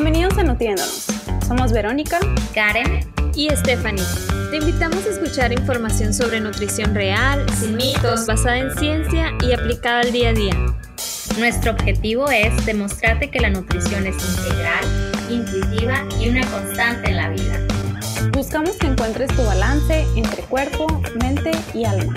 Bienvenidos a Nutriéndonos. Somos Verónica, Karen y Stephanie. Te invitamos a escuchar información sobre nutrición real, sin mitos, basada en ciencia y aplicada al día a día. Nuestro objetivo es demostrarte que la nutrición es integral, intuitiva y una constante en la vida. Buscamos que encuentres tu balance entre cuerpo, mente y alma.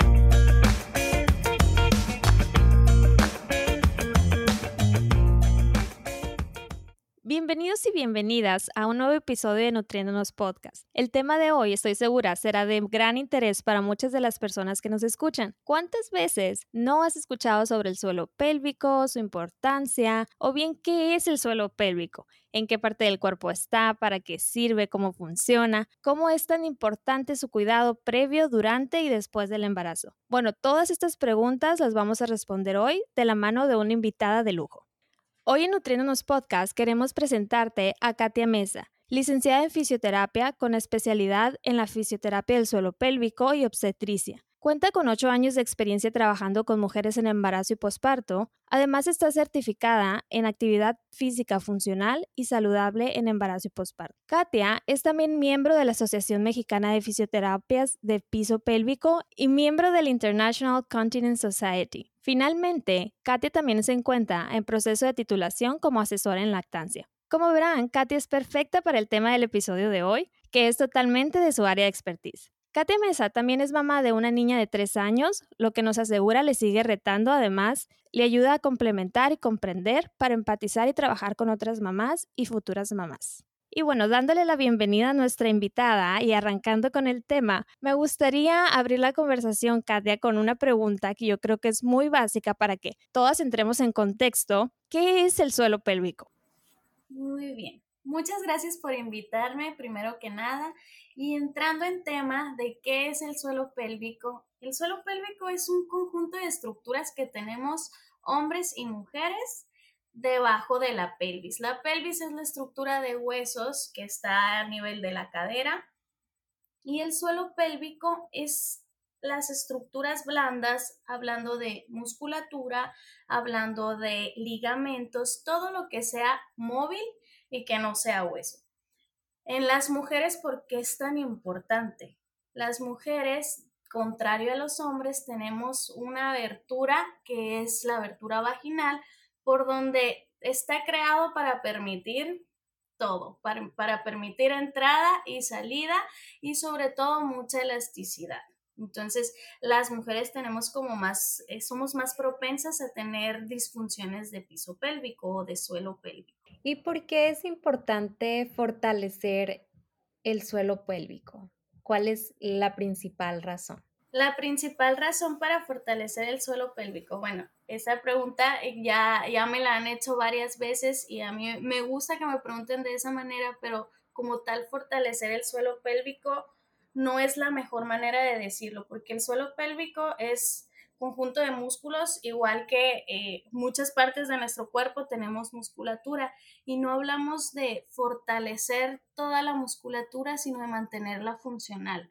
Bienvenidos y bienvenidas a un nuevo episodio de Nutriéndonos Podcast. El tema de hoy, estoy segura, será de gran interés para muchas de las personas que nos escuchan. ¿Cuántas veces no has escuchado sobre el suelo pélvico, su importancia o bien qué es el suelo pélvico? ¿En qué parte del cuerpo está? ¿Para qué sirve? ¿Cómo funciona? ¿Cómo es tan importante su cuidado previo, durante y después del embarazo? Bueno, todas estas preguntas las vamos a responder hoy de la mano de una invitada de lujo. Hoy en Nutriéndonos Podcast queremos presentarte a Katia Mesa, licenciada en fisioterapia con especialidad en la fisioterapia del suelo pélvico y obstetricia. Cuenta con ocho años de experiencia trabajando con mujeres en embarazo y posparto. Además está certificada en actividad física funcional y saludable en embarazo y posparto. Katia es también miembro de la Asociación Mexicana de Fisioterapias de Piso Pélvico y miembro del International Continence Society. Finalmente, Katia también se encuentra en proceso de titulación como asesora en lactancia. Como verán, Katia es perfecta para el tema del episodio de hoy, que es totalmente de su área de expertise. Katia Mesa también es mamá de una niña de tres años, lo que nos asegura le sigue retando, además, le ayuda a complementar y comprender para empatizar y trabajar con otras mamás y futuras mamás. Y bueno, dándole la bienvenida a nuestra invitada y arrancando con el tema, me gustaría abrir la conversación, Katia, con una pregunta que yo creo que es muy básica para que todas entremos en contexto. ¿Qué es el suelo pélvico? Muy bien. Muchas gracias por invitarme, primero que nada. Y entrando en tema de qué es el suelo pélvico, el suelo pélvico es un conjunto de estructuras que tenemos hombres y mujeres debajo de la pelvis. La pelvis es la estructura de huesos que está a nivel de la cadera y el suelo pélvico es las estructuras blandas, hablando de musculatura, hablando de ligamentos, todo lo que sea móvil y que no sea hueso. En las mujeres, ¿por qué es tan importante? Las mujeres, contrario a los hombres, tenemos una abertura que es la abertura vaginal, por donde está creado para permitir todo, para, permitir entrada y salida y sobre todo mucha elasticidad. Entonces, las mujeres tenemos como más, eh, somos más propensas a tener disfunciones de piso pélvico o de suelo pélvico. ¿Y por qué es importante fortalecer el suelo pélvico? ¿Cuál es la principal razón? La principal razón para fortalecer el suelo pélvico, bueno, esa pregunta ya, ya me la han hecho varias veces y a mí me gusta que me pregunten de esa manera, pero como tal fortalecer el suelo pélvico no es la mejor manera de decirlo, porque el suelo pélvico es conjunto de músculos, igual que eh, muchas partes de nuestro cuerpo tenemos musculatura y no hablamos de fortalecer toda la musculatura, sino de mantenerla funcional.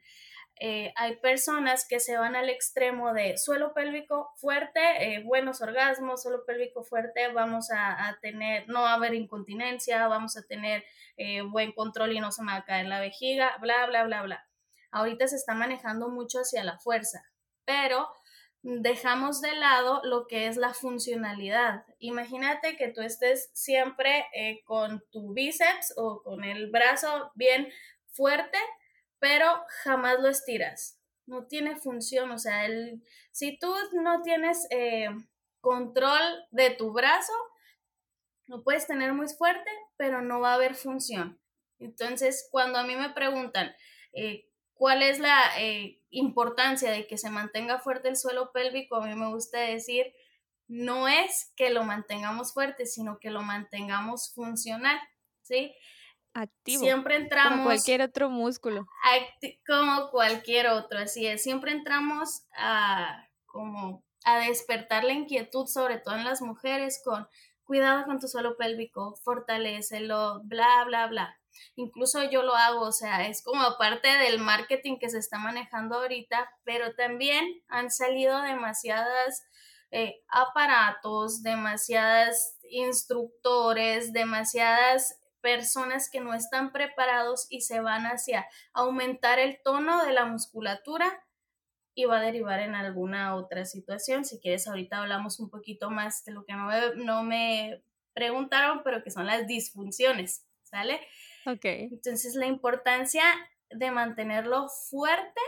Eh, hay personas que se van al extremo de suelo pélvico fuerte, eh, buenos orgasmos, suelo pélvico fuerte, vamos a, a, tener, no va a haber incontinencia, vamos a tener buen control y no se me va a caer la vejiga, bla, bla, bla, bla. Ahorita se está manejando mucho hacia la fuerza, pero dejamos de lado lo que es la funcionalidad. Imagínate que tú estés siempre eh, con tu bíceps o con el brazo bien fuerte, pero jamás lo estiras. No tiene función, o sea, el, si tú no tienes eh, control de tu brazo, lo puedes tener muy fuerte, pero no va a haber función. Entonces, cuando a mí me preguntan, eh, ¿Cuál es la eh, importancia de que se mantenga fuerte el suelo pélvico? A mí me gusta decir, no es que lo mantengamos fuerte, sino que lo mantengamos funcional, ¿sí? Activo. Siempre entramos. Como cualquier otro músculo. como cualquier otro, así es. Siempre entramos a, como, a despertar la inquietud, sobre todo en las mujeres, con cuidado con tu suelo pélvico, fortalecelo, bla, bla, bla. Incluso yo lo hago, o sea, es como parte del marketing que se está manejando ahorita, pero también han salido demasiadas eh, aparatos, demasiadas instructores, demasiadas personas que no están preparados y se van hacia aumentar el tono de la musculatura y va a derivar en alguna otra situación. Si quieres, ahorita hablamos un poquito más de lo que no me, no me preguntaron, pero que son las disfunciones, ¿sale? Ok. Entonces, la importancia de mantenerlo fuerte,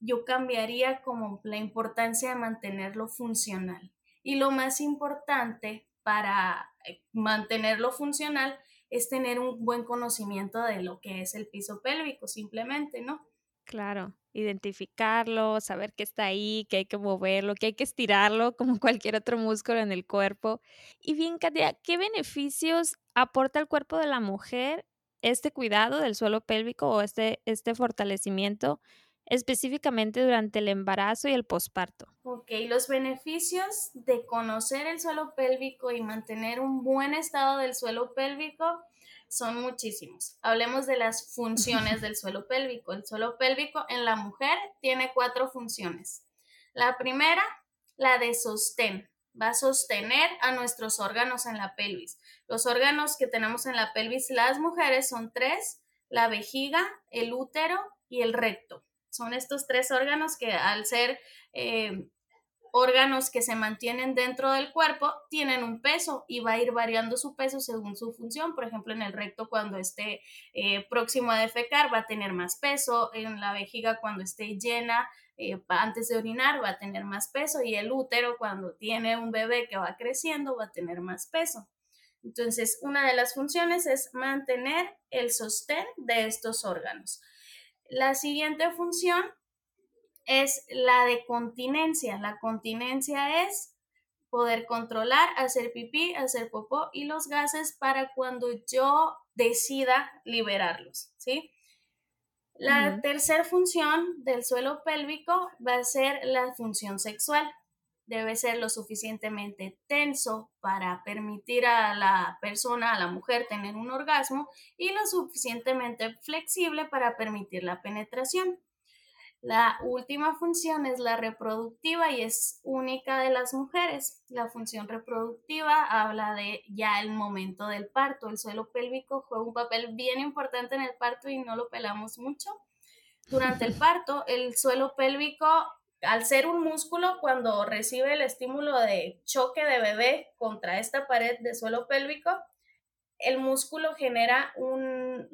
yo cambiaría como la importancia de mantenerlo funcional. Y lo más importante para eh, mantenerlo funcional es tener un buen conocimiento de lo que es el piso pélvico, simplemente, ¿no? Claro, identificarlo, saber que está ahí, que hay que moverlo, que hay que estirarlo como cualquier otro músculo en el cuerpo. Y bien, Katia, ¿qué beneficios aporta al cuerpo de la mujer este cuidado del suelo pélvico o este, este fortalecimiento específicamente durante el embarazo y el posparto? Ok, los beneficios de conocer el suelo pélvico y mantener un buen estado del suelo pélvico son muchísimos. Hablemos de las funciones del suelo pélvico. El suelo pélvico en la mujer tiene cuatro funciones. La primera, la de sostén. Va a sostener a nuestros órganos en la pelvis. Los órganos que tenemos en la pelvis las mujeres son tres, la vejiga, el útero y el recto. Son estos tres órganos que al ser eh, órganos que se mantienen dentro del cuerpo tienen un peso y va a ir variando su peso según su función. Por ejemplo, en el recto cuando esté eh, próximo a defecar va a tener más peso, en la vejiga cuando esté llena eh, antes de orinar va a tener más peso y el útero cuando tiene un bebé que va creciendo va a tener más peso. Entonces, una de las funciones es mantener el sostén de estos órganos. La siguiente función es la de continencia. La continencia es poder controlar, hacer pipí, hacer popó y los gases para cuando yo decida liberarlos, ¿sí? La tercera función del suelo pélvico va a ser la función sexual. Debe ser lo suficientemente tenso para permitir a la persona, a la mujer, tener un orgasmo y lo suficientemente flexible para permitir la penetración. La última función es la reproductiva y es única de las mujeres. La función reproductiva habla de ya el momento del parto. El suelo pélvico juega un papel bien importante en el parto y no lo pelamos mucho. Durante el parto, el suelo pélvico, al ser un músculo, cuando recibe el estímulo de choque de bebé contra esta pared de suelo pélvico, el músculo genera un,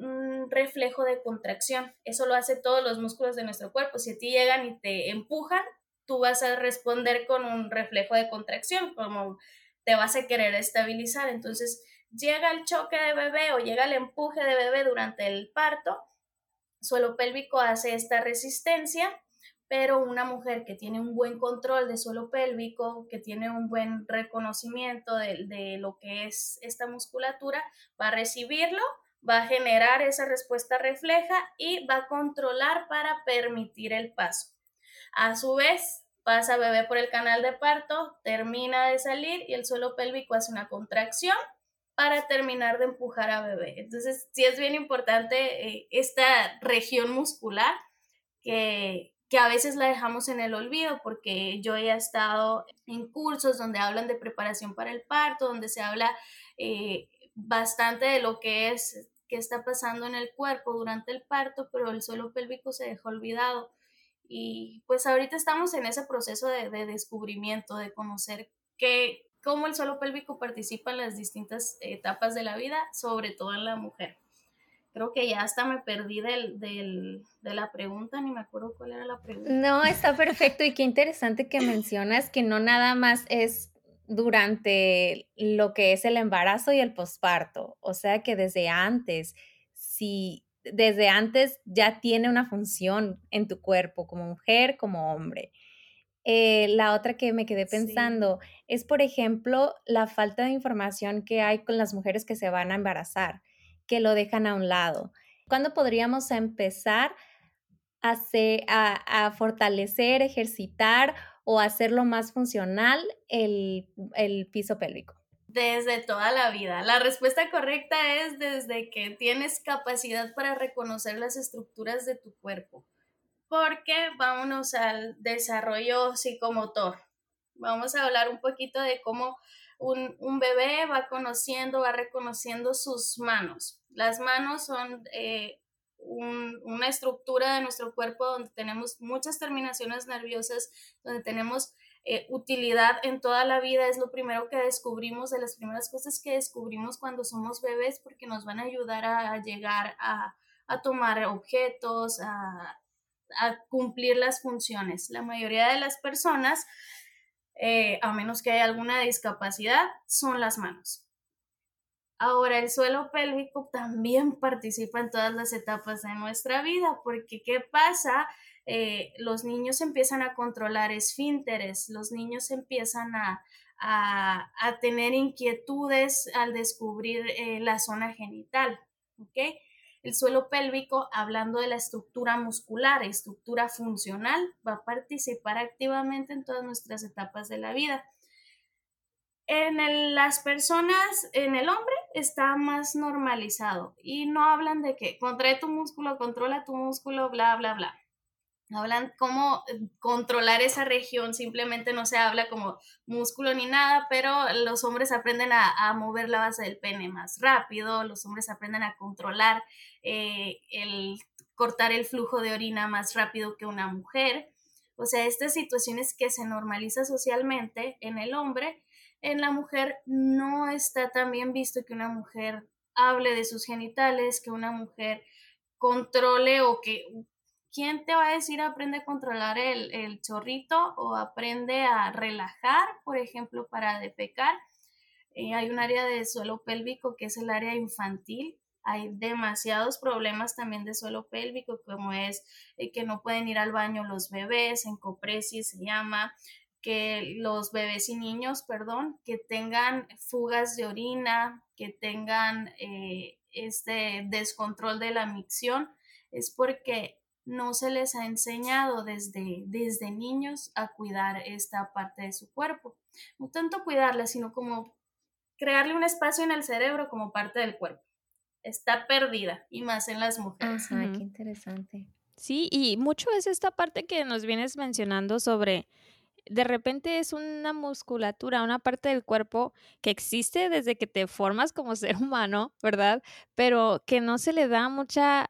reflejo de contracción. Eso lo hace todos los músculos de nuestro cuerpo. Si a ti llegan y te empujan, tú vas a responder con un reflejo de contracción, como te vas a querer estabilizar. Entonces, llega el choque de bebé o llega el empuje de bebé durante el parto, suelo pélvico hace esta resistencia pero una mujer que tiene un buen control de suelo pélvico, que tiene un buen reconocimiento de, lo que es esta musculatura, va a recibirlo, va a generar esa respuesta refleja y va a controlar para permitir el paso. A su vez, pasa bebé por el canal de parto, termina de salir y el suelo pélvico hace una contracción para terminar de empujar a bebé. Entonces, sí es bien importante eh, esta región muscular que, que a veces la dejamos en el olvido porque yo he estado en cursos donde hablan de preparación para el parto, donde se habla eh, bastante de lo que es, qué está pasando en el cuerpo durante el parto, pero el suelo pélvico se dejó olvidado. Y pues ahorita estamos en ese proceso de, de descubrimiento, de conocer qué, cómo el suelo pélvico participa en las distintas etapas de la vida, sobre todo en la mujer creo que ya hasta me perdí del, de la pregunta, ni me acuerdo cuál era la pregunta. No, está perfecto y qué interesante que mencionas que no nada más es durante lo que es el embarazo y el posparto, o sea que desde antes, si desde antes ya tiene una función en tu cuerpo como mujer, como hombre. Eh, la otra que me quedé pensando es, por ejemplo, la falta de información que hay con las mujeres que se van a embarazar que lo dejan a un lado. ¿Cuándo podríamos empezar a, a, fortalecer, ejercitar o hacerlo más funcional el, el piso pélvico? Desde toda la vida. La respuesta correcta es desde que tienes capacidad para reconocer las estructuras de tu cuerpo. Porque vámonos al desarrollo psicomotor. Vamos a hablar un poquito de cómo un, bebé va conociendo, va reconociendo sus manos. Las manos son eh, una estructura de nuestro cuerpo donde tenemos muchas terminaciones nerviosas, donde tenemos eh, utilidad en toda la vida. Es lo primero que descubrimos, de las primeras cosas que descubrimos cuando somos bebés, porque nos van a ayudar a, llegar a, tomar objetos, a, a cumplir las funciones. La mayoría de las personas eh, a menos que haya alguna discapacidad, son las manos. Ahora, el suelo pélvico también participa en todas las etapas de nuestra vida, porque ¿qué pasa? Eh, los niños empiezan a controlar esfínteres, los niños empiezan a, a, tener inquietudes al descubrir eh, la zona genital, ¿ok? El suelo pélvico, hablando de la estructura muscular, estructura funcional, va a participar activamente en todas nuestras etapas de la vida. En las personas, en el hombre, está más normalizado y no hablan de que contrae tu músculo, controla tu músculo, bla, bla, bla. Hablan cómo eh, controlar esa región, simplemente no se habla como músculo ni nada, pero los hombres aprenden a, mover la base del pene más rápido, los hombres aprenden a controlar eh, el cortar el flujo de orina más rápido que una mujer. O sea, estas situaciones que se normaliza socialmente en el hombre, en la mujer no está tan bien visto que una mujer hable de sus genitales, que una mujer controle o que ¿quién te va a decir aprende a controlar el, chorrito o aprende a relajar, por ejemplo, para defecar? Eh, hay un área de suelo pélvico que es el área infantil. Hay demasiados problemas también de suelo pélvico, como es eh, que no pueden ir al baño los bebés, en copresis se llama, que los bebés y niños, perdón, que tengan fugas de orina, que tengan eh, este descontrol de la micción, es porque no se les ha enseñado desde, desde niños a cuidar esta parte de su cuerpo. No tanto cuidarla, sino como crearle un espacio en el cerebro como parte del cuerpo. Está perdida y más en las mujeres. Ajá, qué interesante. Sí, y mucho es esta parte que nos vienes mencionando sobre de repente es una musculatura, una parte del cuerpo que existe desde que te formas como ser humano, ¿verdad? Pero que no se le da mucha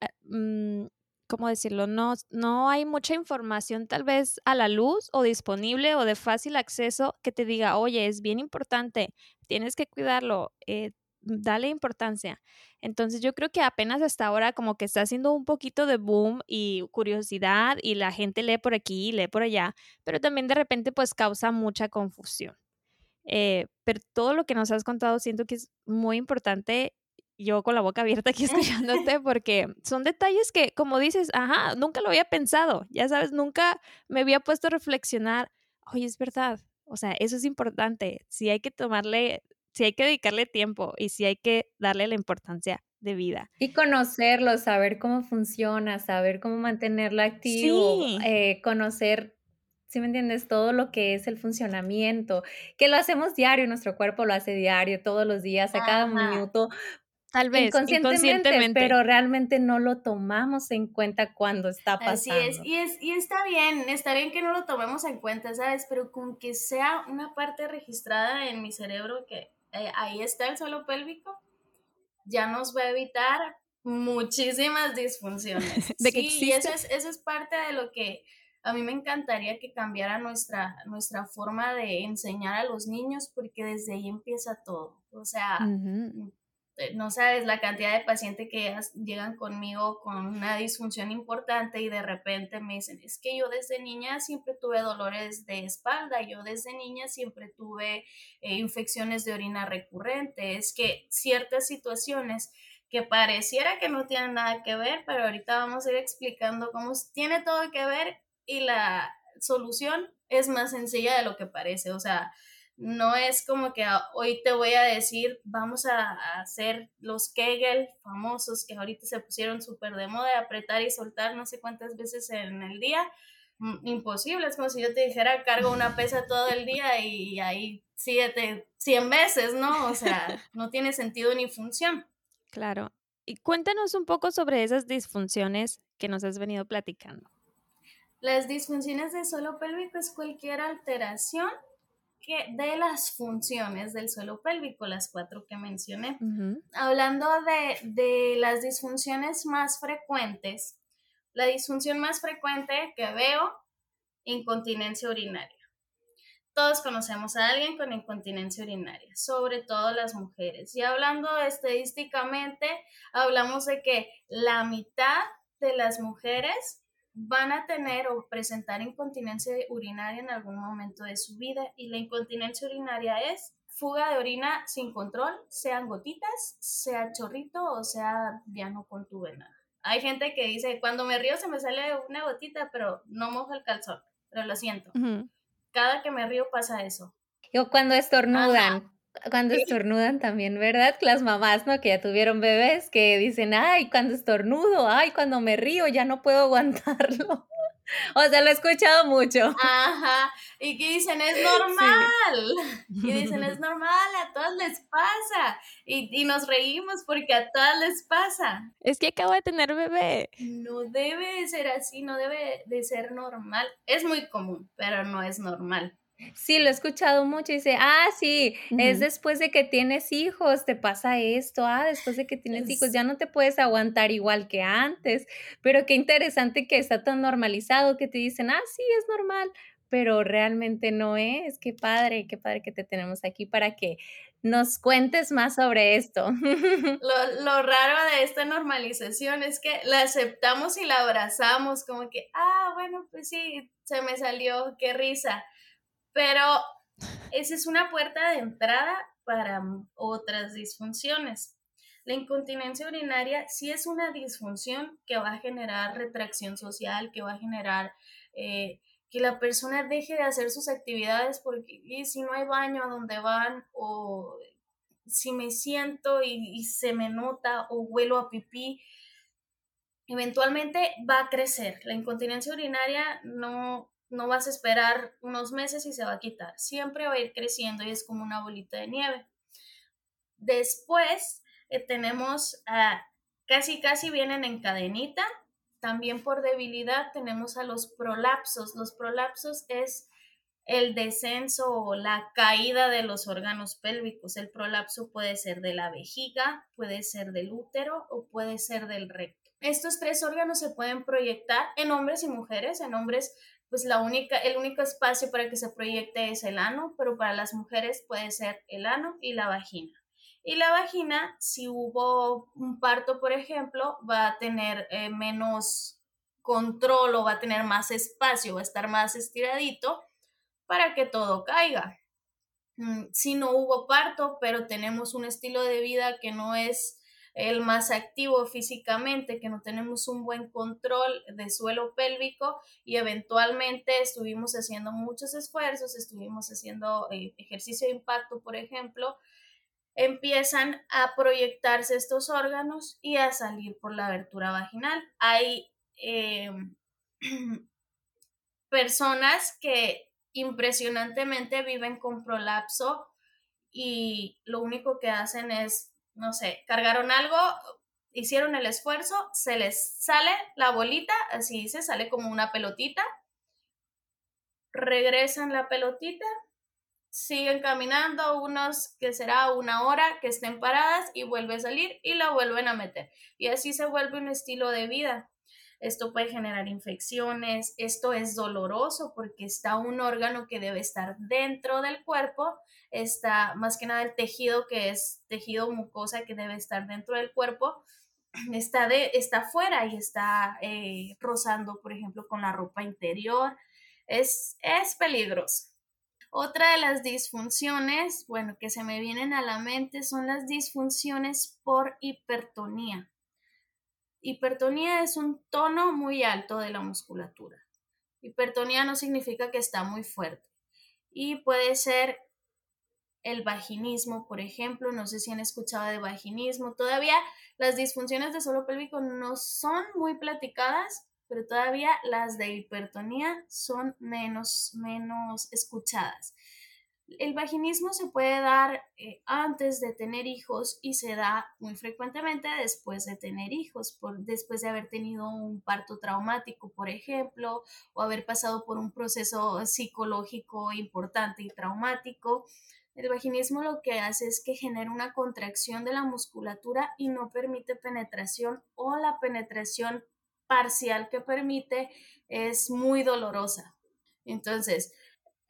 ah, mm, ¿cómo decirlo? No, no hay mucha información tal vez a la luz o disponible o de fácil acceso que te diga, oye, es bien importante, tienes que cuidarlo, eh, dale importancia. Entonces yo creo que apenas hasta ahora como que está haciendo un poquito de boom y curiosidad y la gente lee por aquí, lee por allá, pero también de repente pues causa mucha confusión. Eh, pero todo lo que nos has contado siento que es muy importante yo con la boca abierta aquí escuchándote porque son detalles que, como dices, ajá, nunca lo había pensado, ya sabes, nunca me había puesto a reflexionar, oye, es verdad, o sea, eso es importante, si hay que tomarle, si hay que dedicarle tiempo y si hay que darle la importancia de vida. Y conocerlo, saber cómo funciona, saber cómo mantenerlo activo, eh, conocer si me entiendes? Todo lo que es el funcionamiento, que lo hacemos diario, nuestro cuerpo lo hace diario, todos los días, a cada minuto, Tal vez inconscientemente, pero realmente no lo tomamos en cuenta cuando está pasando. Así es, y, es, y está bien, está bien que no lo tomemos en cuenta, ¿sabes? Pero con que sea una parte registrada en mi cerebro que eh, ahí está el suelo pélvico, ya nos va a evitar muchísimas disfunciones. de sí, y eso es, eso es parte de lo que a mí me encantaría que cambiara nuestra, nuestra forma de enseñar a los niños porque desde ahí empieza todo. O sea, eh, no sabes la cantidad de pacientes que llegan conmigo con una disfunción importante y de repente me dicen, es que yo desde niña siempre tuve dolores de espalda, yo desde niña siempre tuve eh, infecciones de orina recurrentes, que ciertas situaciones que pareciera que no tienen nada que ver, pero ahorita vamos a ir explicando cómo tiene todo que ver y la solución es más sencilla de lo que parece, o sea, no es como que hoy te voy a decir, vamos a, hacer los Kegel famosos que ahorita se pusieron súper de moda, apretar y soltar no sé cuántas veces en el día. Mm, imposible, es como si yo te dijera, cargo una pesa todo el día y ahí siete, 100 veces, ¿no? O sea, no tiene sentido ni función. Claro. Y cuéntanos un poco sobre esas disfunciones que nos has venido platicando. Las disfunciones del suelo pélvico es cualquier alteración que de las funciones del suelo pélvico, las cuatro que mencioné. Hablando de, de las disfunciones más frecuentes, la disfunción más frecuente que veo, incontinencia urinaria. Todos conocemos a alguien con incontinencia urinaria, sobre todo las mujeres. Y hablando estadísticamente, hablamos de que la mitad de las mujeres van a tener o presentar incontinencia urinaria en algún momento de su vida. Y la incontinencia urinaria es fuga de orina sin control, sean gotitas, sea chorrito o sea ya no contuve nada. Hay gente que dice, cuando me río se me sale una gotita, pero no moja el calzón, pero lo siento cada que me río pasa eso. O cuando estornudan, cuando estornudan también, ¿verdad? Las mamás, ¿no? Que ya tuvieron bebés, que dicen, ay, cuando estornudo, ay, cuando me río, ya no puedo aguantarlo. O sea, lo he escuchado mucho. Ajá. Y que dicen, es normal. Y dicen, es normal, a todas les pasa. Y, y, nos reímos porque a todas les pasa. Es que acabo de tener bebé. No debe de ser así, no debe de ser normal. Es muy común, pero no es normal. Sí, lo he escuchado mucho y dice, ah, sí, es después de que tienes hijos, te pasa esto, ah, después de que tienes hijos, ya no te puedes aguantar igual que antes, pero qué interesante que está tan normalizado que te dicen, ah, sí, es normal, pero realmente no es, qué padre, qué padre que te tenemos aquí para que nos cuentes más sobre esto. Lo, lo raro de esta normalización es que la aceptamos y la abrazamos, como que, ah, bueno, pues sí, se me salió, qué risa pero esa es una puerta de entrada para otras disfunciones. La incontinencia urinaria sí es una disfunción que va a generar retracción social, que va a generar eh, que la persona deje de hacer sus actividades porque si no hay baño a donde van o si me siento y, y se me nota o huelo a pipí, eventualmente va a crecer. La incontinencia urinaria no, no vas a esperar unos meses y se va a quitar. Siempre va a ir creciendo y es como una bolita de nieve. Después eh, tenemos a casi casi vienen en cadenita. También por debilidad tenemos a los prolapsos. Los prolapsos es el descenso o la caída de los órganos pélvicos. El prolapso puede ser de la vejiga, puede ser del útero o puede ser del recto. Estos tres órganos se pueden proyectar en hombres y mujeres. En hombres pues la única, el único espacio para que se proyecte es el ano, pero para las mujeres puede ser el ano y la vagina. Y la vagina, si hubo un parto, por ejemplo, va a tener eh, menos control o va a tener más espacio, va a estar más estiradito para que todo caiga. Mm, si no hubo parto, pero tenemos un estilo de vida que no es el más activo físicamente, que no tenemos un buen control de suelo pélvico y eventualmente estuvimos haciendo muchos esfuerzos, estuvimos haciendo eh, ejercicio de impacto, por ejemplo, empiezan a proyectarse estos órganos y a salir por la abertura vaginal. Hay em, personas que impresionantemente viven con prolapso y lo único que hacen es no sé, cargaron algo, hicieron el esfuerzo, se les sale la bolita, así dice, sale como una pelotita, regresan la pelotita, siguen caminando unos que será una hora que estén paradas y vuelve a salir y la vuelven a meter. Y así se vuelve un estilo de vida. Esto puede generar infecciones, esto es doloroso porque está un órgano que debe estar dentro del cuerpo está más que nada el tejido que es tejido mucosa que debe estar dentro del cuerpo, está, de, está fuera y está eh, rozando, por ejemplo, con la ropa interior. Es, es peligroso. Otra de las disfunciones, bueno, que se me vienen a la mente son las disfunciones por hipertonía. Hipertonía es un tono muy alto de la musculatura. Hipertonía no significa que está muy fuerte y puede ser el vaginismo, por ejemplo, no sé si han escuchado de vaginismo, todavía las disfunciones de suelo pélvico no son muy platicadas, pero todavía las de hipertonía son menos, menos escuchadas. El vaginismo se puede dar eh, antes de tener hijos y se da muy frecuentemente después de tener hijos, por, después de haber tenido un parto traumático, por ejemplo, o haber pasado por un proceso psicológico importante y traumático. El vaginismo lo que hace es que genera una contracción de la musculatura y no permite penetración o la penetración parcial que permite es muy dolorosa. Entonces,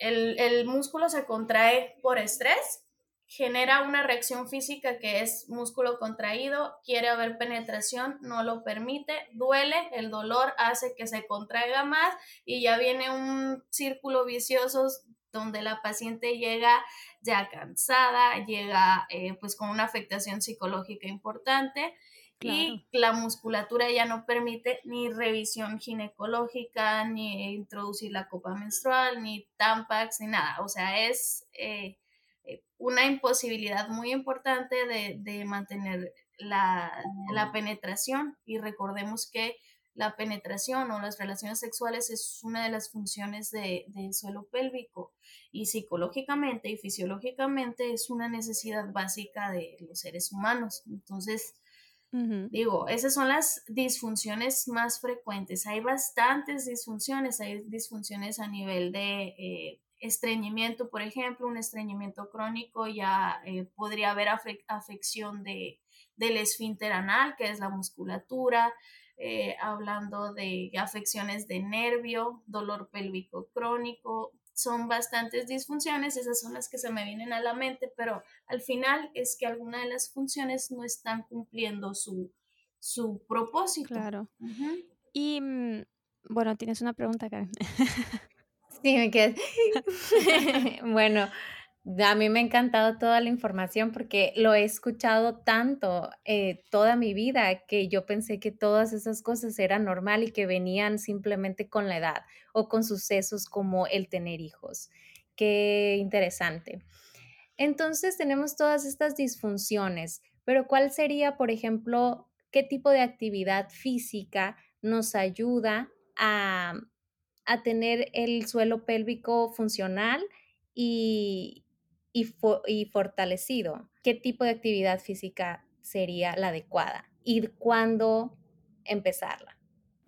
el, músculo se contrae por estrés, genera una reacción física que es músculo contraído, quiere haber penetración, no lo permite, duele, el dolor hace que se contraiga más y ya viene un círculo vicioso donde la paciente llega ya cansada, llega eh, pues con una afectación psicológica importante y la musculatura ya no permite ni revisión ginecológica, ni introducir la copa menstrual, ni tampax, ni nada. O sea, es eh, eh, una imposibilidad muy importante de, mantener la, penetración y recordemos que la penetración o las relaciones sexuales es una de las funciones del suelo pélvico y psicológicamente y fisiológicamente es una necesidad básica de los seres humanos. Entonces, Digo, esas son las disfunciones más frecuentes. Hay bastantes disfunciones, hay disfunciones a nivel de eh, estreñimiento, por ejemplo, un estreñimiento crónico ya eh, podría haber afección de, del esfínter anal, que es la musculatura, eh, hablando de afecciones de nervio, dolor pélvico crónico, son bastantes disfunciones, esas son las que se me vienen a la mente, pero al final es que algunas de las funciones no están cumpliendo su, su propósito. Claro. Y mm, bueno, tienes una pregunta, Karen. sí, me quedé. bueno, a mí me ha encantado toda la información porque lo he escuchado tanto eh, toda mi vida que yo pensé que todas esas cosas eran normal y que venían simplemente con la edad o con sucesos como el tener hijos. Qué interesante. Entonces tenemos todas estas disfunciones, pero ¿cuál sería, por ejemplo, qué tipo de actividad física nos ayuda a, a tener el suelo pélvico funcional y, y, fortalecido. ¿Qué tipo de actividad física sería la adecuada? ¿Y cuándo empezarla?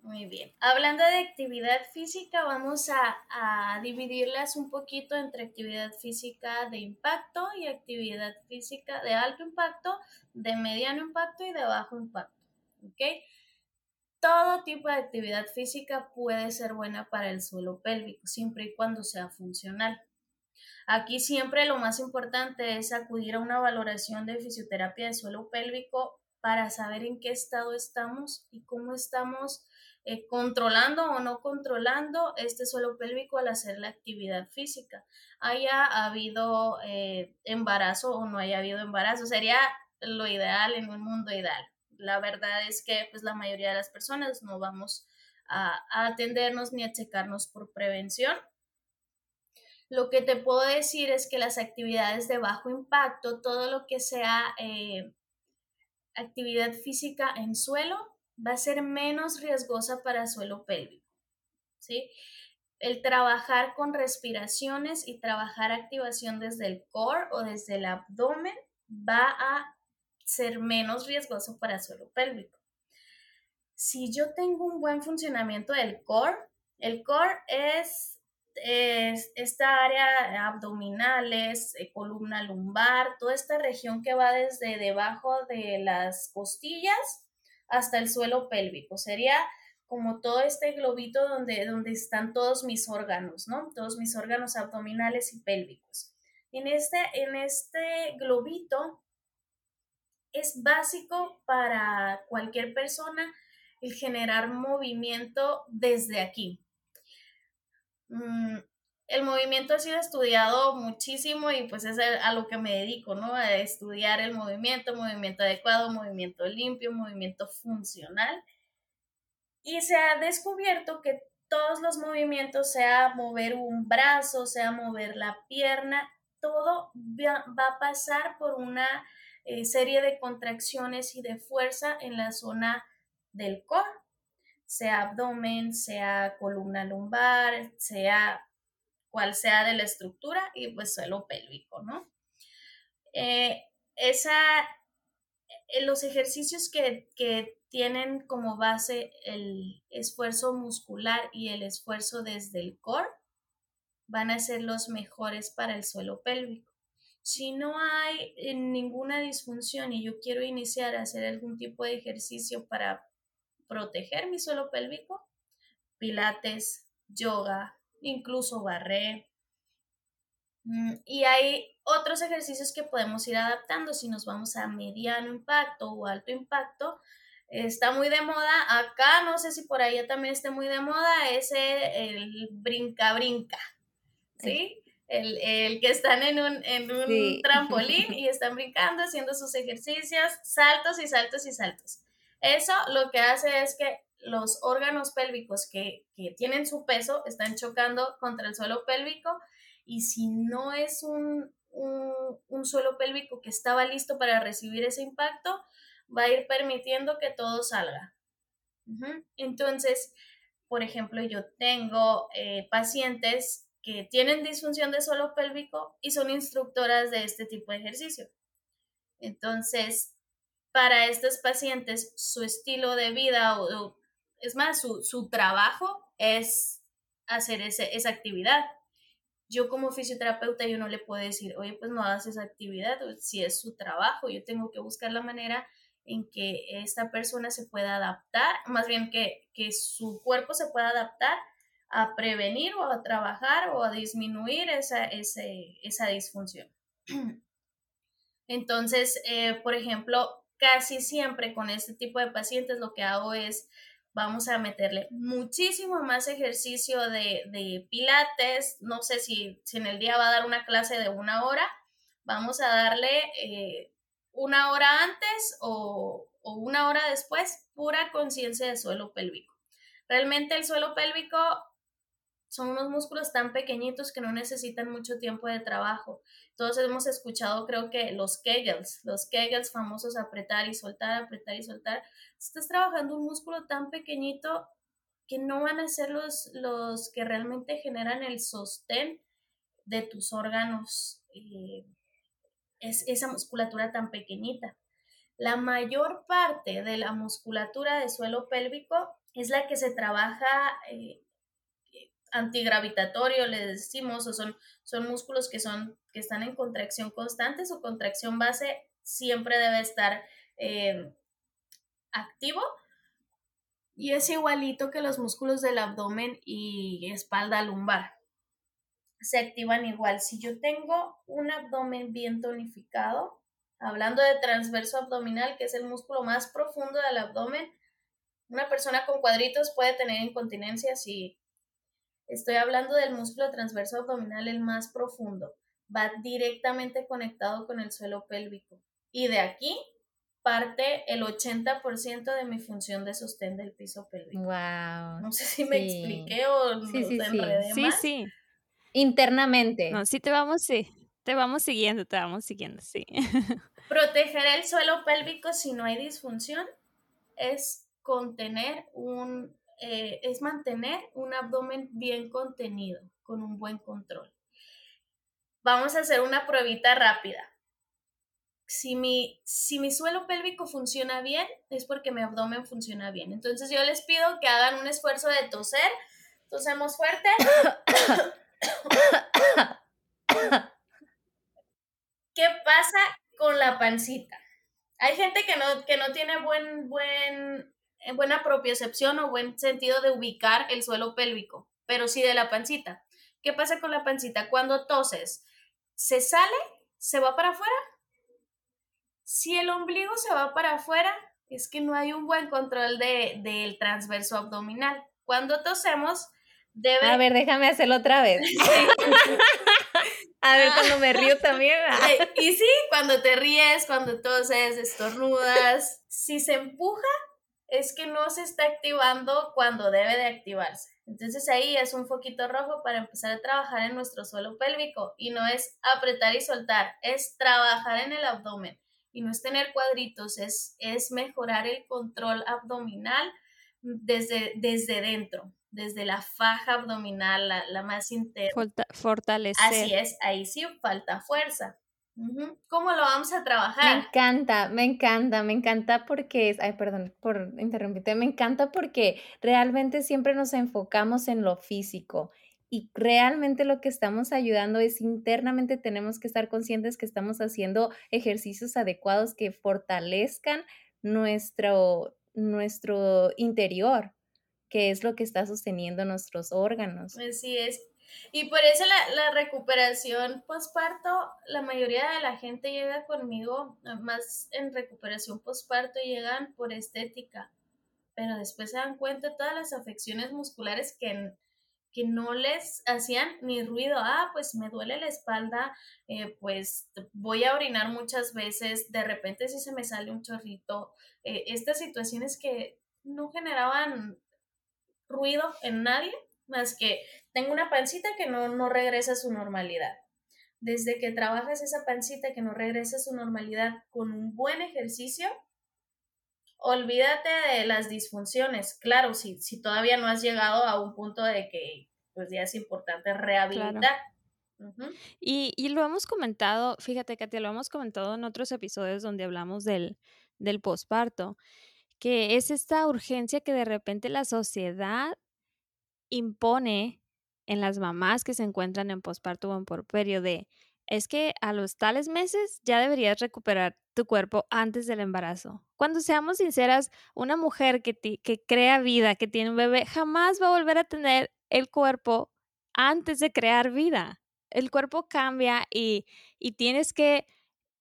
Muy bien. Hablando de actividad física, vamos a, a, dividirlas un poquito entre actividad física de impacto y actividad física de alto impacto, de mediano impacto y de bajo impacto. ¿Ok? Todo tipo de actividad física puede ser buena para el suelo pélvico, siempre y cuando sea funcional. Aquí siempre lo más importante es acudir a una valoración de fisioterapia de suelo pélvico para saber en qué estado estamos y cómo estamos eh, controlando o no controlando este suelo pélvico al hacer la actividad física. Haya habido eh, embarazo o no haya habido embarazo, sería lo ideal en un mundo ideal. La verdad es que pues la mayoría de las personas no vamos a, a atendernos ni a checarnos por prevención lo que te puedo decir es que las actividades de bajo impacto, todo lo que sea eh, actividad física en suelo, va a ser menos riesgosa para suelo pélvico. ¿sí? El trabajar con respiraciones y trabajar activación desde el core o desde el abdomen va a ser menos riesgoso para suelo pélvico. Si yo tengo un buen funcionamiento del core, el core es es esta área abdominales, eh, columna lumbar, toda esta región que va desde debajo de las costillas hasta el suelo pélvico. Sería como todo este globito donde, donde están todos mis órganos, ¿no? Todos mis órganos abdominales y pélvicos. En este, en este globito es básico para cualquier persona el generar movimiento desde aquí, Mm, el movimiento ha sido estudiado muchísimo y pues es a lo que me dedico, ¿no? A estudiar el movimiento, movimiento adecuado, movimiento limpio, movimiento funcional. Y se ha descubierto que todos los movimientos, sea mover un brazo, sea mover la pierna, todo va a pasar por una eh, serie de contracciones y de fuerza en la zona del core sea abdomen, sea columna lumbar, sea cual sea de la estructura y pues suelo pélvico, ¿no? Eh, esa, eh, los ejercicios que, que tienen como base el esfuerzo muscular y el esfuerzo desde el core van a ser los mejores para el suelo pélvico. Si no hay eh, ninguna disfunción y yo quiero iniciar a hacer algún tipo de ejercicio para proteger mi suelo pélvico, pilates, yoga, incluso barré. Mm, y hay otros ejercicios que podemos ir adaptando si nos vamos a mediano impacto o alto impacto. Está muy de moda acá, no sé si por allá también esté muy de moda, ese el brinca brinca, ¿sí? El, el que están en un, en un trampolín y están brincando, haciendo sus ejercicios, saltos y saltos y saltos. Eso lo que hace es que los órganos pélvicos que, tienen su peso están chocando contra el suelo pélvico y si no es un, suelo pélvico que estaba listo para recibir ese impacto, va a ir permitiendo que todo salga. Entonces, por ejemplo, yo tengo eh, pacientes que tienen disfunción de suelo pélvico y son instructoras de este tipo de ejercicio. Entonces, para estos pacientes, su estilo de vida o, es más, su, trabajo es hacer esa actividad. Yo como fisioterapeuta, yo no le puedo decir, oye, pues no hagas esa actividad, si es su trabajo, yo tengo que buscar la manera en que esta persona se pueda adaptar, más bien que, que su cuerpo se pueda adaptar a prevenir o a trabajar o a disminuir esa, esa disfunción. Entonces, eh, por ejemplo, casi siempre con este tipo de pacientes lo que hago es vamos a meterle muchísimo más ejercicio de, pilates. No sé si, si, en el día va a dar una clase de una hora, vamos a darle eh, una hora antes o, o una hora después pura conciencia de suelo pélvico. Realmente el suelo pélvico son unos músculos tan pequeñitos que no necesitan mucho tiempo de trabajo. Todos hemos escuchado, creo que los Kegels, los Kegels famosos apretar y soltar, apretar y soltar. Estás trabajando un músculo tan pequeñito que no van a ser los, los que realmente generan el sostén de tus órganos. Eh, es esa musculatura tan pequeñita. La mayor parte de la musculatura de suelo pélvico es la que se trabaja eh, antigravitatorio, le decimos, o son, son músculos que, son, que están en contracción constante, su contracción base siempre debe estar eh, activo y es igualito que los músculos del abdomen y espalda lumbar. Se activan igual. Si yo tengo un abdomen bien tonificado, hablando de transverso abdominal, que es el músculo más profundo del abdomen, una persona con cuadritos puede tener incontinencia si Estoy hablando del músculo transverso abdominal, el más profundo. Va directamente conectado con el suelo pélvico. Y de aquí parte el 80% de mi función de sostén del piso pélvico. Wow. No sé si me expliqué o sí, sí, te enredé sí. Sí, sí. Internamente. No, sí te vamos, sí. Te vamos siguiendo, te vamos siguiendo, sí. Proteger el suelo pélvico si no hay disfunción es contener un eh, es mantener un abdomen bien contenido, con un buen control. Vamos a hacer una pruebita rápida. Si mi, si mi suelo pélvico funciona bien, es porque mi abdomen funciona bien. Entonces yo les pido que hagan un esfuerzo de toser. Tosemos fuerte. ¿Qué pasa con la pancita? Hay gente que no, que no tiene buen, buen buena propiocepción o buen sentido de ubicar el suelo pélvico, pero sí de la pancita. ¿Qué pasa con la pancita? Cuando toses, ¿se sale? ¿Se va para afuera? Si el ombligo se va para afuera, es que no hay un buen control de, del transverso abdominal. Cuando tosemos, debe... A ver, déjame hacerlo otra vez. A ver, cuando me río también. y sí, cuando te ríes, cuando toses, estornudas, si se empuja, es que no se está activando cuando debe de activarse. Entonces ahí es un foquito rojo para empezar a trabajar en nuestro suelo pélvico y no es apretar y soltar, es trabajar en el abdomen y no es tener cuadritos, es, es mejorar el control abdominal, desde, desde dentro, desde la faja abdominal, la, más interna. fortalecer. Así es, ahí sí falta fuerza. ¿Cómo lo vamos a trabajar? Me encanta, me encanta, me encanta porque es, ay, perdón por interrumpirte, me encanta porque realmente siempre nos enfocamos en lo físico y realmente lo que estamos ayudando es internamente tenemos que estar conscientes que estamos haciendo ejercicios adecuados que fortalezcan nuestro, nuestro interior, que es lo que está sosteniendo nuestros órganos. Así es. Y por eso la, la recuperación postparto, la mayoría de la gente llega conmigo, más en recuperación postparto, llegan por estética, pero después se dan cuenta de todas las afecciones musculares que, que no les hacían ni ruido. Ah, pues me duele la espalda, eh, pues voy a orinar muchas veces, de repente si se me sale un chorrito. Eh, estas situaciones que no generaban ruido en nadie, más que tengo una pancita que no, no regresa a su normalidad. Desde que trabajas esa pancita que no regresa a su normalidad con un buen ejercicio, olvídate de las disfunciones. Claro, si, si todavía no has llegado a un punto de que pues ya es importante rehabilitar. y, y, lo hemos comentado, fíjate, Katia, lo hemos comentado en otros episodios donde hablamos del, del posparto, que es esta urgencia que de repente la sociedad impone en las mamás que se encuentran en posparto o en porperio de es que a los tales meses ya deberías recuperar tu cuerpo antes del embarazo. Cuando seamos sinceras, una mujer que, que crea vida, que tiene un bebé, jamás va a volver a tener el cuerpo antes de crear vida. El cuerpo cambia y, y tienes que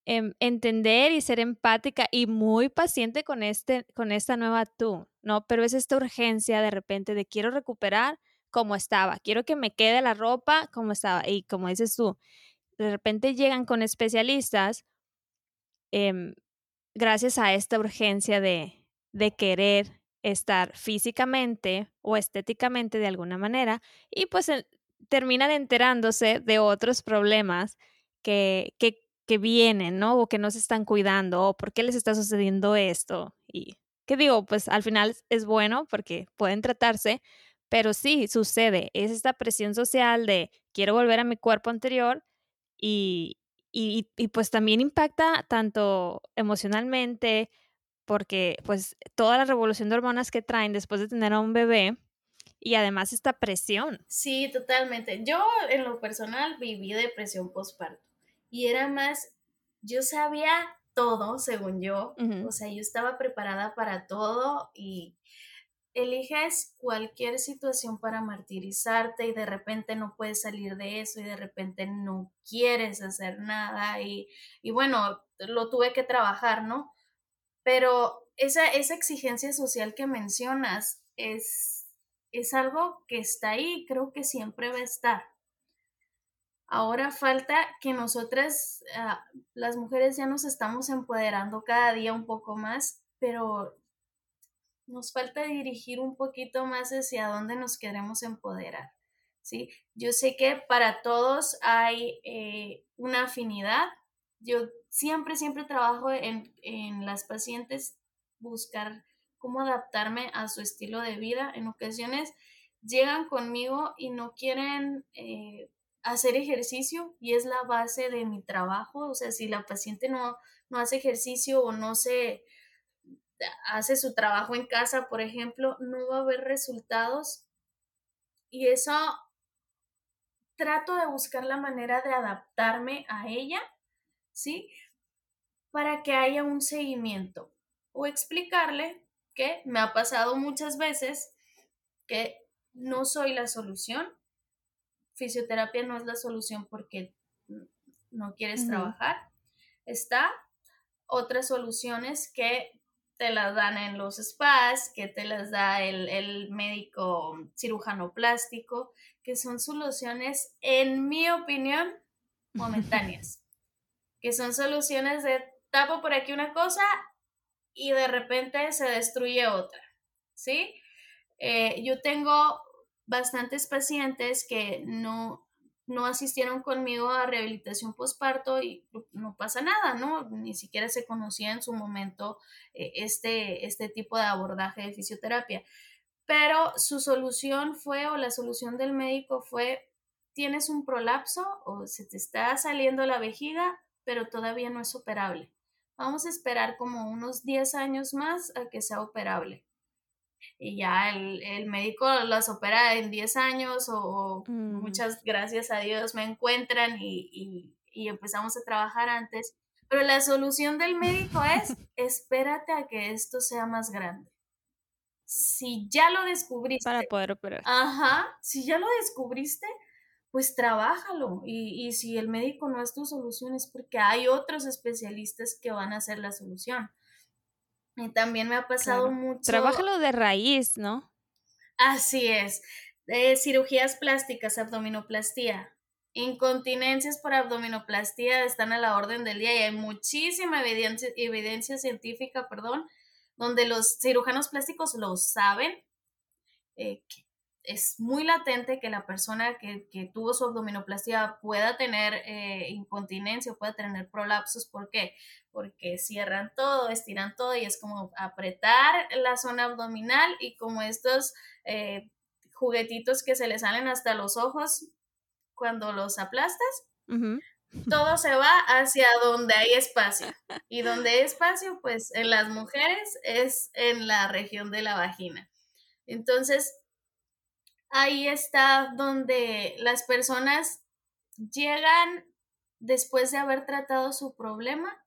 em, entender y ser empática y muy paciente con, este, con esta nueva tú, ¿no? Pero es esta urgencia de repente de quiero recuperar como estaba, quiero que me quede la ropa como estaba. Y como dices tú, de repente llegan con especialistas em, gracias a esta urgencia de, de querer estar físicamente o estéticamente de alguna manera y pues terminan enterándose de otros problemas que, que, que, vienen, ¿no? O que no se están cuidando o por qué les está sucediendo esto. Y que digo, pues al final es bueno porque pueden tratarse, pero sí, sucede, es esta presión social de quiero volver a mi cuerpo anterior y, y, y, pues también impacta tanto emocionalmente, porque pues toda la revolución de hormonas que traen después de tener a un bebé y además esta presión. Sí, totalmente. Yo en lo personal viví depresión postparto y era más, yo sabía todo, según yo, o sea, yo estaba preparada para todo y eliges cualquier situación para martirizarte y de repente no puedes salir de eso y de repente no quieres hacer nada y, bueno, lo tuve que trabajar, ¿no? Pero esa, esa exigencia social que mencionas es, es algo que está ahí, creo que siempre va a estar. Ahora falta que nosotras, ah, las mujeres, ya nos estamos empoderando cada día un poco más, pero nos falta dirigir un poquito más hacia dónde nos queremos empoderar. ¿sí? Yo sé que para todos hay eh, una afinidad. Yo siempre, siempre trabajo en, en, las pacientes buscar cómo adaptarme a su estilo de vida. En ocasiones llegan conmigo y no quieren eh, hacer ejercicio y es la base de mi trabajo. O sea, si la paciente no, no hace ejercicio o no se hace su trabajo en casa, por ejemplo, no va a haber resultados. Y eso trato de buscar la manera de adaptarme a ella, ¿sí? Para que haya un seguimiento o explicarle que me ha pasado muchas veces que no soy la solución. Fisioterapia no es la solución porque no quieres trabajar. Está otras soluciones que te las dan en los spas, que te las da el, médico cirujano plástico, que son soluciones, en mi opinión, momentáneas, que son soluciones de tapo por aquí una cosa y de repente se destruye otra, ¿sí? Eh, yo tengo bastantes pacientes que no, no asistieron conmigo a rehabilitación postparto y no pasa nada, ¿no? Ni siquiera se conocía en su momento eh, este, este tipo de abordaje de fisioterapia. pero su solución fue, o la solución del médico fue, tienes un prolapso o se te está saliendo la vejiga, pero todavía no es operable. Vamos a esperar como unos 10 años más a que sea operable. Y ya el, médico las opera en 10 años o, mm. muchas gracias a Dios me encuentran y, y empezamos a trabajar antes. Pero la solución del médico es, espérate a que esto sea más grande si ya lo descubriste. Para poder operar. Ajá, si ya lo descubriste, pues trabájalo. Y, y si el médico no es tu solución, es porque hay otros especialistas que van a hacer la solución. Y también me ha pasado mucho. Trabájalo de raíz, ¿no? Así es. cirugías plásticas, abdominoplastía. Incontinencias por abdominoplastía están a la orden del día y hay muchísima evidencia, evidencia científica, perdón, donde los cirujanos plásticos lo saben, eh, es muy latente que la persona que, tuvo su abdominoplastia pueda tener eh, incontinencia o pueda tener prolapsos. ¿Por qué? Porque cierran todo, estiran todo y es como apretar la zona abdominal y como estos eh, juguetitos que se le salen hasta los ojos cuando los aplastas todo se va hacia donde hay espacio. Y donde hay espacio, pues en las mujeres es en la región de la vagina. Entonces, ahí está donde las personas llegan después de haber tratado su problema,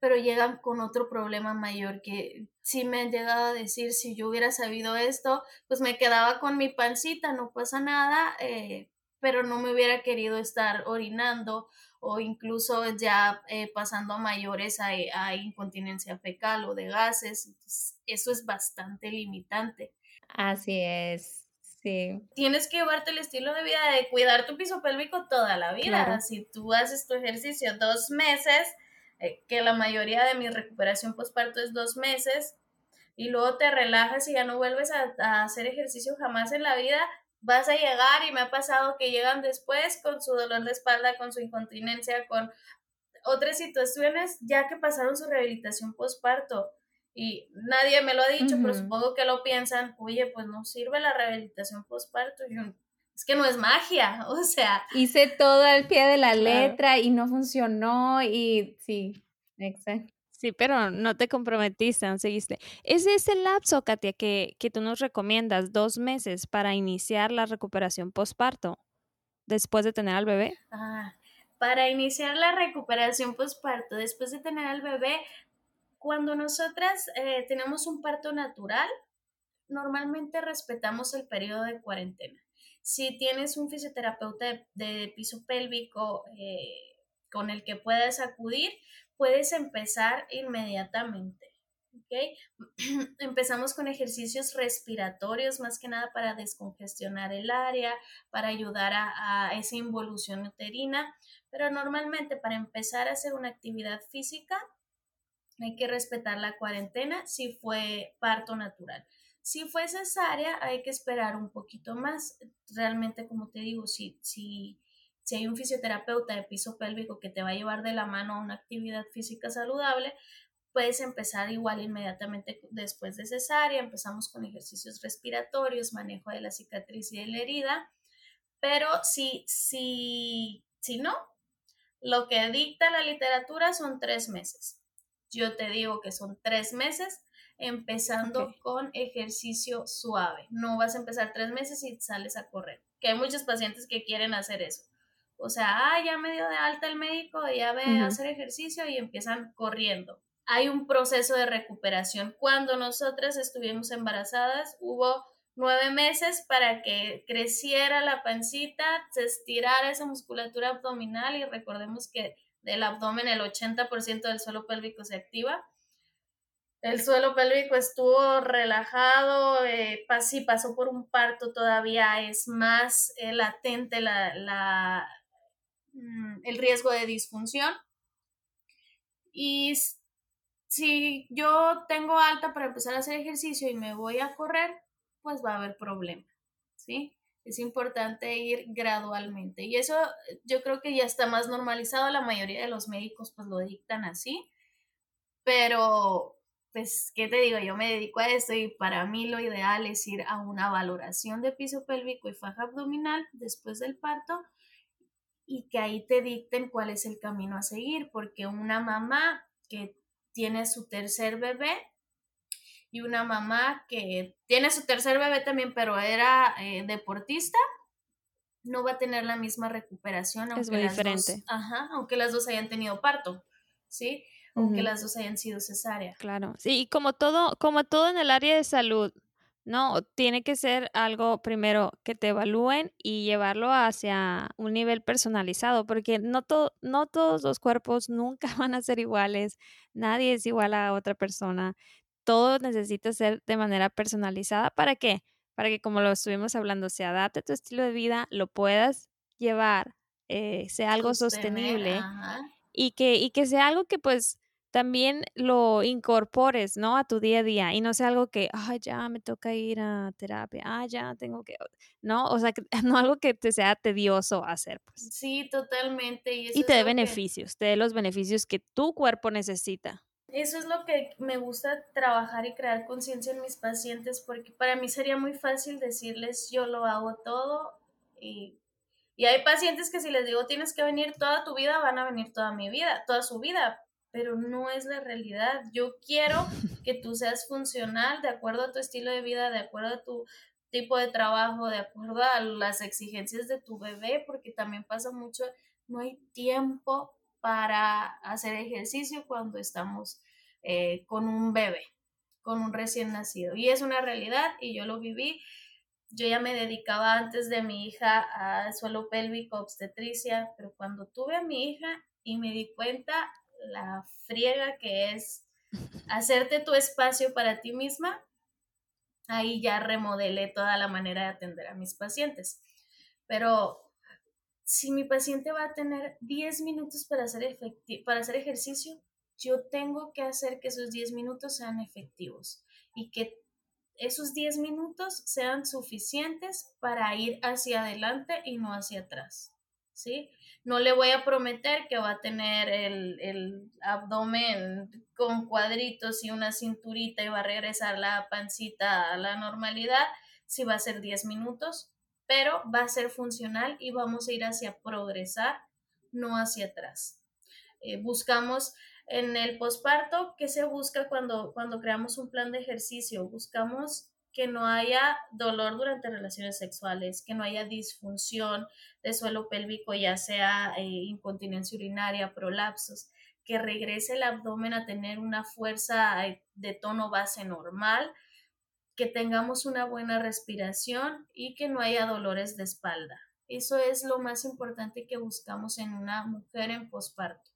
pero llegan con otro problema mayor que si me han llegado a decir, si yo hubiera sabido esto, pues me quedaba con mi pancita, no pasa nada, eh, pero no me hubiera querido estar orinando o incluso ya eh, pasando a mayores a, incontinencia fecal o de gases. eso es bastante limitante. Así es. Sí. Tienes que llevarte el estilo de vida de cuidar tu piso pélvico toda la vida. Si tú haces tu ejercicio dos meses, eh, que la mayoría de mi recuperación postparto es dos meses, y luego te relajas y ya no vuelves a hacer ejercicio jamás en la vida, vas a llegar y me ha pasado que llegan después con su dolor de espalda, con su incontinencia, con otras situaciones ya que pasaron su rehabilitación postparto. Y nadie me lo ha dicho, pero supongo que lo piensan, oye, pues no sirve la rehabilitación postparto. Es que no es magia, o sea. Hice todo al pie de la letra y no funcionó y sí, exacto. Sí, pero no te comprometiste, no seguiste. ¿Ese es el lapso, Katia, que, que tú nos recomiendas, dos meses para iniciar la recuperación postparto después de tener al bebé? Ah, para iniciar la recuperación postparto después de tener al bebé, cuando nosotras eh, tenemos un parto natural, normalmente respetamos el periodo de cuarentena. Si tienes un fisioterapeuta de, piso pélvico eh, con el que puedas acudir, puedes empezar inmediatamente. ¿okay? Empezamos con ejercicios respiratorios, más que nada para descongestionar el área, para ayudar a, esa involución uterina, pero normalmente para empezar a hacer una actividad física hay que respetar la cuarentena si fue parto natural. Si fue cesárea, hay que esperar un poquito más. Realmente, como te digo, si, si si hay un fisioterapeuta de piso pélvico que te va a llevar de la mano a una actividad física saludable, puedes empezar igual inmediatamente después de cesárea. Empezamos con ejercicios respiratorios, manejo de la cicatriz y de la herida. Pero si, si, si no, lo que dicta la literatura son tres meses. Yo te digo que son tres meses empezando con ejercicio suave. No vas a empezar tres meses y sales a correr. Que hay muchos pacientes que quieren hacer eso o sea, ah, ya me dio de alta el médico, ya ve a hacer ejercicio y empiezan corriendo. Hay un proceso de recuperación. Cuando nosotras estuvimos embarazadas, hubo nueve meses para que creciera la pancita, se estirara esa musculatura abdominal y recordemos que del abdomen el 80% del suelo pélvico se activa. El suelo pélvico estuvo relajado, eh, si pasó por un parto todavía es más eh, latente la, Mm, el riesgo de disfunción. Y si yo tengo alta para empezar a hacer ejercicio y me voy a correr, pues va a haber problema, ¿sí? Es importante ir gradualmente. Y eso yo creo que ya está más normalizado. La mayoría de los médicos pues lo dictan así. Pero pues, ¿qué te digo? Yo me dedico a esto y para mí lo ideal es ir a una valoración de piso pélvico y faja abdominal después del parto y que ahí te dicten cuál es el camino a seguir, porque una mamá que tiene su tercer bebé y una mamá que tiene su tercer bebé también, pero era eh, deportista, no va a tener la misma recuperación. Aunque es muy diferente. ajá, aunque las dos hayan tenido parto, ¿sí? Aunque las dos hayan sido cesárea. Claro, sí, y como todo, como todo en el área de salud, ¿no? Tiene que ser algo primero que te evalúen y llevarlo hacia un nivel personalizado, porque no, no todos los cuerpos nunca van a ser iguales, nadie es igual a otra persona, todo necesita ser de manera personalizada. ¿Para qué? Para que como lo estuvimos hablando, se adapte a tu estilo de vida, lo puedas llevar, eh, sea algo sostenible y que, y que sea algo que pues también lo incorpores, ¿no? A tu día a día y no sea algo que, ay, ya me toca ir a terapia, ah, ya tengo que, ¿no? O sea, que, no algo que te sea tedioso hacer, pues. Sí, totalmente. Y, te dé beneficios, te dé los beneficios que tu cuerpo necesita. Eso es lo que me gusta trabajar y crear conciencia en mis pacientes, porque para mí sería muy fácil decirles yo lo hago todo y, y hay pacientes que si les digo tienes que venir toda tu vida, van a venir toda mi vida, toda su vida, pero no es la realidad. Yo quiero que tú seas funcional de acuerdo a tu estilo de vida, de acuerdo a tu tipo de trabajo, de acuerdo a las exigencias de tu bebé, porque también pasa mucho, no hay tiempo para hacer ejercicio cuando estamos eh, con un bebé, con un recién nacido. Y es una realidad y yo lo viví. Yo ya me dedicaba antes de mi hija a suelo pélvico, obstetricia, pero cuando tuve a mi hija y me di cuenta la friega que es hacerte tu espacio para ti misma, ahí ya remodelé toda la manera de atender a mis pacientes. Pero si mi paciente va a tener 10 minutos para hacer, para hacer ejercicio, yo tengo que hacer que esos 10 minutos sean efectivos y que esos 10 minutos sean suficientes para ir hacia adelante y no hacia atrás. ¿sí? No le voy a prometer que va a tener el, abdomen con cuadritos y una cinturita y va a regresar la pancita a la normalidad si va a ser 10 minutos, pero va a ser funcional y vamos a ir hacia progresar, no hacia atrás. Eh, buscamos en el posparto, ¿qué se busca cuando, cuando creamos un plan de ejercicio? Buscamos que no haya dolor durante relaciones sexuales, que no haya disfunción de suelo pélvico, ya sea eh, incontinencia urinaria, prolapsos, que regrese el abdomen a tener una fuerza eh, de tono base normal, que tengamos una buena respiración y que no haya dolores de espalda. Eso es lo más importante que buscamos en una mujer en posparto.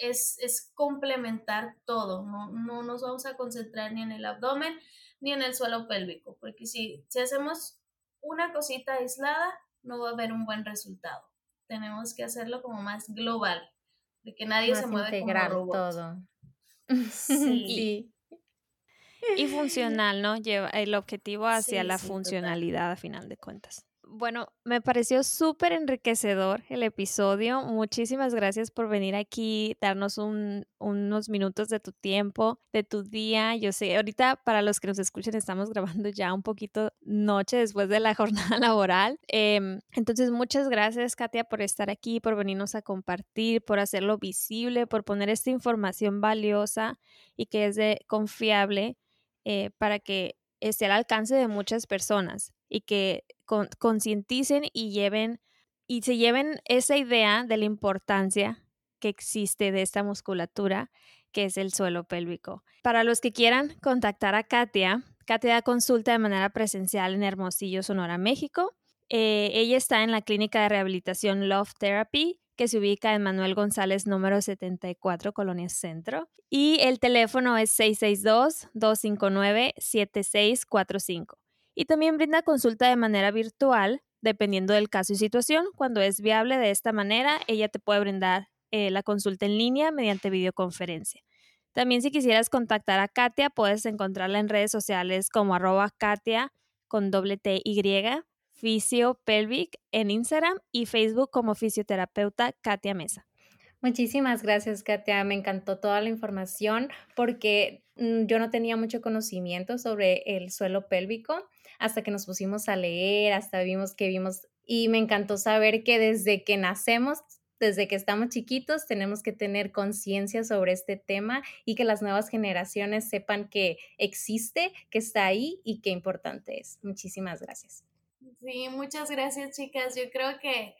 Es, es complementar todo, no, no nos vamos a concentrar ni en el abdomen, ni en el suelo pélvico, porque si, si hacemos una cosita aislada, no va a haber un buen resultado. Tenemos que hacerlo como más global, de que nadie se mueve integral como robot. todo. Sí. Y funcional, ¿no? Lleva el objetivo hacia la funcionalidad a final de cuentas. Bueno, me pareció súper enriquecedor el episodio. Muchísimas gracias por venir aquí, darnos unos minutos de tu tiempo, de tu día. Yo sé, ahorita para los que nos escuchen estamos grabando ya un poquito noche después de la jornada laboral. Em, entonces, muchas gracias, Katia, por estar aquí, por venirnos a compartir, por hacerlo visible, por poner esta información valiosa y que es de confiable eh, para que esté al alcance de muchas personas y que concienticen y lleven y se lleven esa idea de la importancia que existe de esta musculatura que es el suelo pélvico. Para los que quieran contactar a Katia, Katia consulta de manera presencial en Hermosillo, Sonora, México. Eh, ella está en la clínica de rehabilitación Love Therapy, que se ubica en Manuel González número 74, Colonia Centro. Y el teléfono es 662-259-7645 y también brinda consulta de manera virtual, dependiendo del caso y situación. Cuando es viable de esta manera, ella te puede brindar eh, la consulta en línea mediante videoconferencia. También si quisieras contactar a Katia, puedes encontrarla en redes sociales como arroba Katia con doble T Y, Fisio Pelvic en Instagram y Facebook como fisioterapeuta Katia Mesa. Muchísimas gracias, Katia. Me encantó toda la información porque mm, yo no tenía mucho conocimiento sobre el suelo pélvico hasta que nos pusimos a leer, hasta vimos que vimos y me encantó saber que desde que nacemos desde que estamos chiquitos tenemos que tener conciencia sobre este tema y que las nuevas generaciones sepan que existe, que está ahí y qué importante es. Muchísimas gracias. Sí, muchas gracias chicas. Yo creo que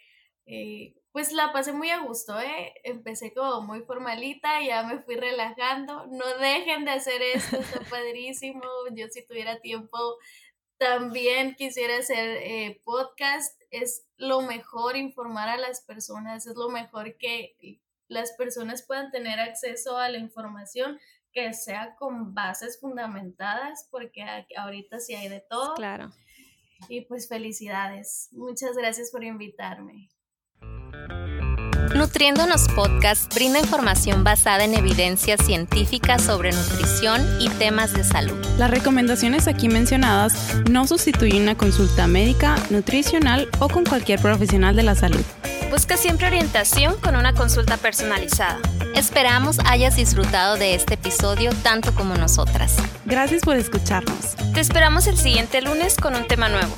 eh, pues la pasé muy a gusto, ¿eh? Empecé como muy formalita, ya me fui relajando. No dejen de hacer esto, está padrísimo. Yo si tuviera tiempo también quisiera hacer eh, podcast. Es lo mejor informar a las personas, es lo mejor que las personas puedan tener acceso a la información que sea con bases fundamentadas, porque ahorita sí hay de todo. Claro. Y pues felicidades. Muchas gracias por invitarme. Nutriéndonos Podcast brinda información basada en evidencia científica sobre nutrición y temas de salud. Las recomendaciones aquí mencionadas no sustituyen una consulta médica, nutricional o con cualquier profesional de la salud. Busca siempre orientación con una consulta personalizada. Esperamos hayas disfrutado de este episodio tanto como nosotras. Gracias por escucharnos. Te esperamos el siguiente lunes con un tema nuevo.